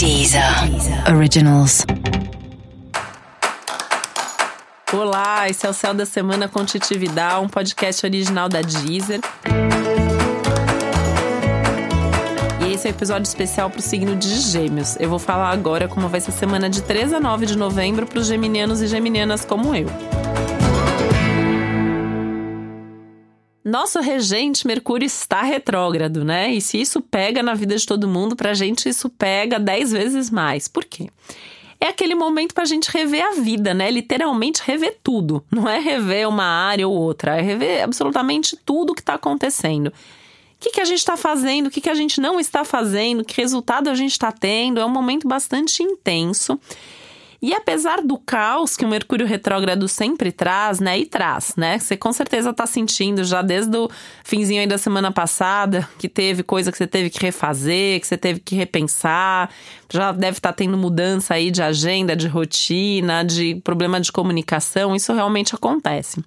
Deezer Originals. Olá, esse é o Céu da Semana com um podcast original da Deezer. E esse é o um episódio especial para o signo de Gêmeos. Eu vou falar agora como vai ser a semana de 3 a 9 de novembro para os geminianos e geminianas como eu. Nosso regente Mercúrio está retrógrado, né? E se isso pega na vida de todo mundo, pra gente isso pega dez vezes mais. Por quê? É aquele momento para a gente rever a vida, né? Literalmente rever tudo. Não é rever uma área ou outra, é rever absolutamente tudo que está acontecendo. O que, que a gente está fazendo, o que, que a gente não está fazendo, que resultado a gente está tendo. É um momento bastante intenso. E apesar do caos que o Mercúrio retrógrado sempre traz, né? E traz, né? Você com certeza tá sentindo já desde o finzinho aí da semana passada que teve coisa que você teve que refazer, que você teve que repensar. Já deve estar tá tendo mudança aí de agenda, de rotina, de problema de comunicação. Isso realmente acontece.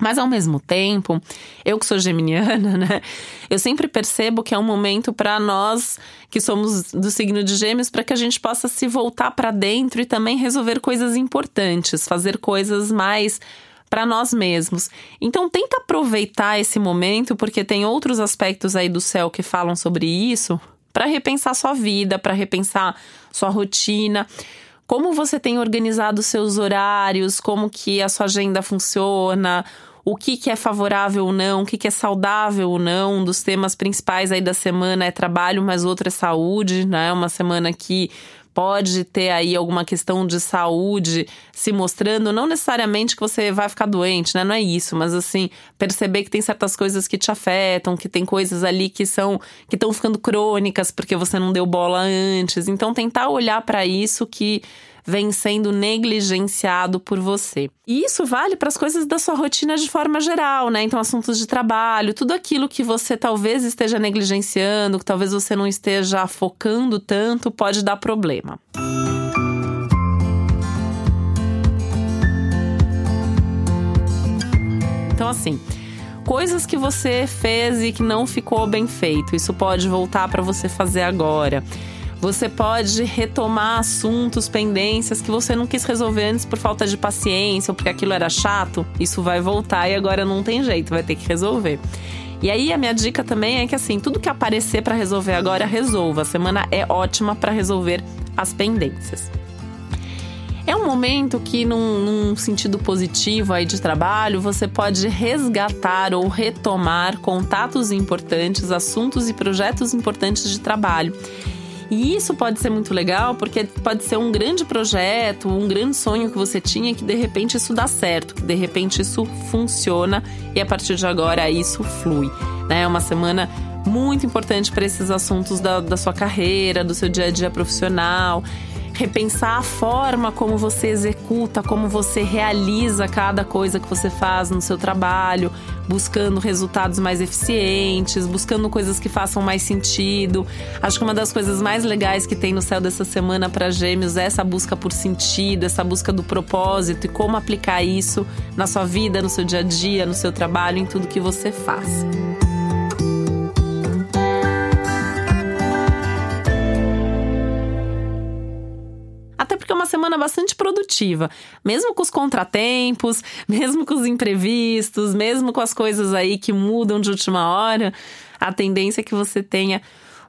Mas ao mesmo tempo, eu que sou geminiana, né? Eu sempre percebo que é um momento para nós que somos do signo de Gêmeos para que a gente possa se voltar para dentro e também resolver coisas importantes, fazer coisas mais para nós mesmos. Então tenta aproveitar esse momento porque tem outros aspectos aí do céu que falam sobre isso, para repensar sua vida, para repensar sua rotina como você tem organizado seus horários, como que a sua agenda funciona, o que, que é favorável ou não, o que, que é saudável ou não. Um dos temas principais aí da semana é trabalho, mas outro é saúde, né? Uma semana que pode ter aí alguma questão de saúde se mostrando, não necessariamente que você vai ficar doente, né? Não é isso, mas assim, perceber que tem certas coisas que te afetam, que tem coisas ali que são que estão ficando crônicas porque você não deu bola antes. Então tentar olhar para isso que vem sendo negligenciado por você. E isso vale para as coisas da sua rotina de forma geral, né? Então, assuntos de trabalho, tudo aquilo que você talvez esteja negligenciando, que talvez você não esteja focando tanto, pode dar problema. Então, assim, coisas que você fez e que não ficou bem feito, isso pode voltar para você fazer agora. Você pode retomar assuntos, pendências que você não quis resolver antes por falta de paciência ou porque aquilo era chato. Isso vai voltar e agora não tem jeito, vai ter que resolver. E aí a minha dica também é que assim, tudo que aparecer para resolver agora, resolva. A semana é ótima para resolver as pendências. É um momento que, num, num, sentido positivo aí de trabalho, você pode resgatar ou retomar contatos importantes, assuntos e projetos importantes de trabalho. E isso pode ser muito legal porque pode ser um grande projeto, um grande sonho que você tinha que de repente isso dá certo, que de repente isso funciona e a partir de agora isso flui. Né? É uma semana muito importante para esses assuntos da, da sua carreira, do seu dia a dia profissional repensar a forma como você executa, como você realiza cada coisa que você faz no seu trabalho, buscando resultados mais eficientes, buscando coisas que façam mais sentido. Acho que uma das coisas mais legais que tem no céu dessa semana para Gêmeos é essa busca por sentido, essa busca do propósito e como aplicar isso na sua vida, no seu dia a dia, no seu trabalho, em tudo que você faz. Semana bastante produtiva, mesmo com os contratempos, mesmo com os imprevistos, mesmo com as coisas aí que mudam de última hora, a tendência é que você tenha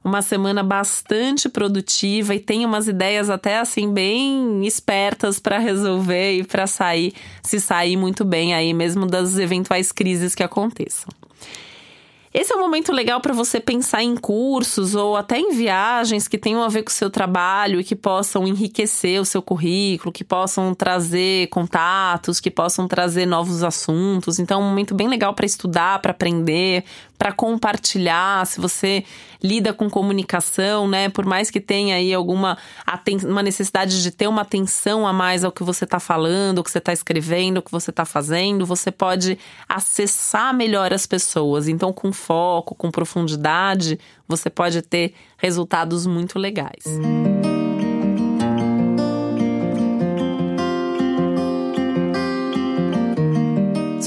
uma semana bastante produtiva e tenha umas ideias até assim bem espertas para resolver e para sair, se sair muito bem aí mesmo das eventuais crises que aconteçam. Esse é um momento legal para você pensar em cursos ou até em viagens que tenham a ver com o seu trabalho e que possam enriquecer o seu currículo, que possam trazer contatos, que possam trazer novos assuntos. Então, é um momento bem legal para estudar, para aprender, para compartilhar. Se você lida com comunicação, né? Por mais que tenha aí alguma uma necessidade de ter uma atenção a mais ao que você está falando, ao que você está escrevendo, ao que você está fazendo, você pode acessar melhor as pessoas. Então, com foco, com profundidade, você pode ter resultados muito legais.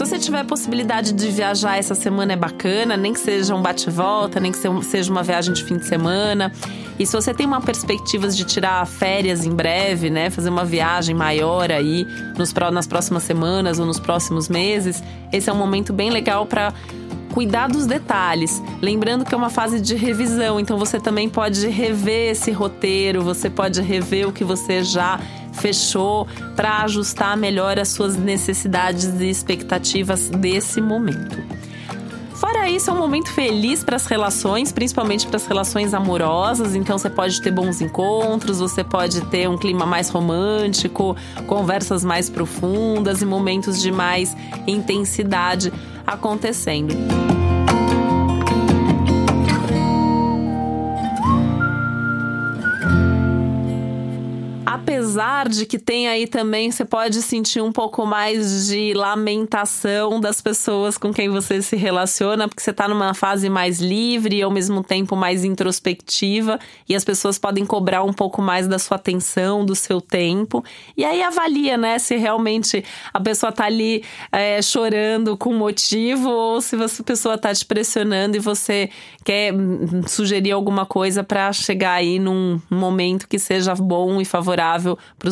Se você tiver possibilidade de viajar essa semana é bacana, nem que seja um bate-volta, nem que seja uma viagem de fim de semana. E se você tem uma perspectiva de tirar férias em breve, né, fazer uma viagem maior aí nos, nas próximas semanas ou nos próximos meses, esse é um momento bem legal para cuidar dos detalhes. Lembrando que é uma fase de revisão, então você também pode rever esse roteiro, você pode rever o que você já fechou para ajustar melhor as suas necessidades e expectativas desse momento. Fora isso, é um momento feliz para as relações, principalmente para as relações amorosas. Então, você pode ter bons encontros, você pode ter um clima mais romântico, conversas mais profundas e momentos de mais intensidade acontecendo. Apesar de que tem aí também, você pode sentir um pouco mais de lamentação das pessoas com quem você se relaciona, porque você está numa fase mais livre e ao mesmo tempo mais introspectiva, e as pessoas podem cobrar um pouco mais da sua atenção, do seu tempo. E aí avalia, né, se realmente a pessoa está ali é, chorando com motivo ou se a pessoa está te pressionando e você quer sugerir alguma coisa para chegar aí num momento que seja bom e favorável para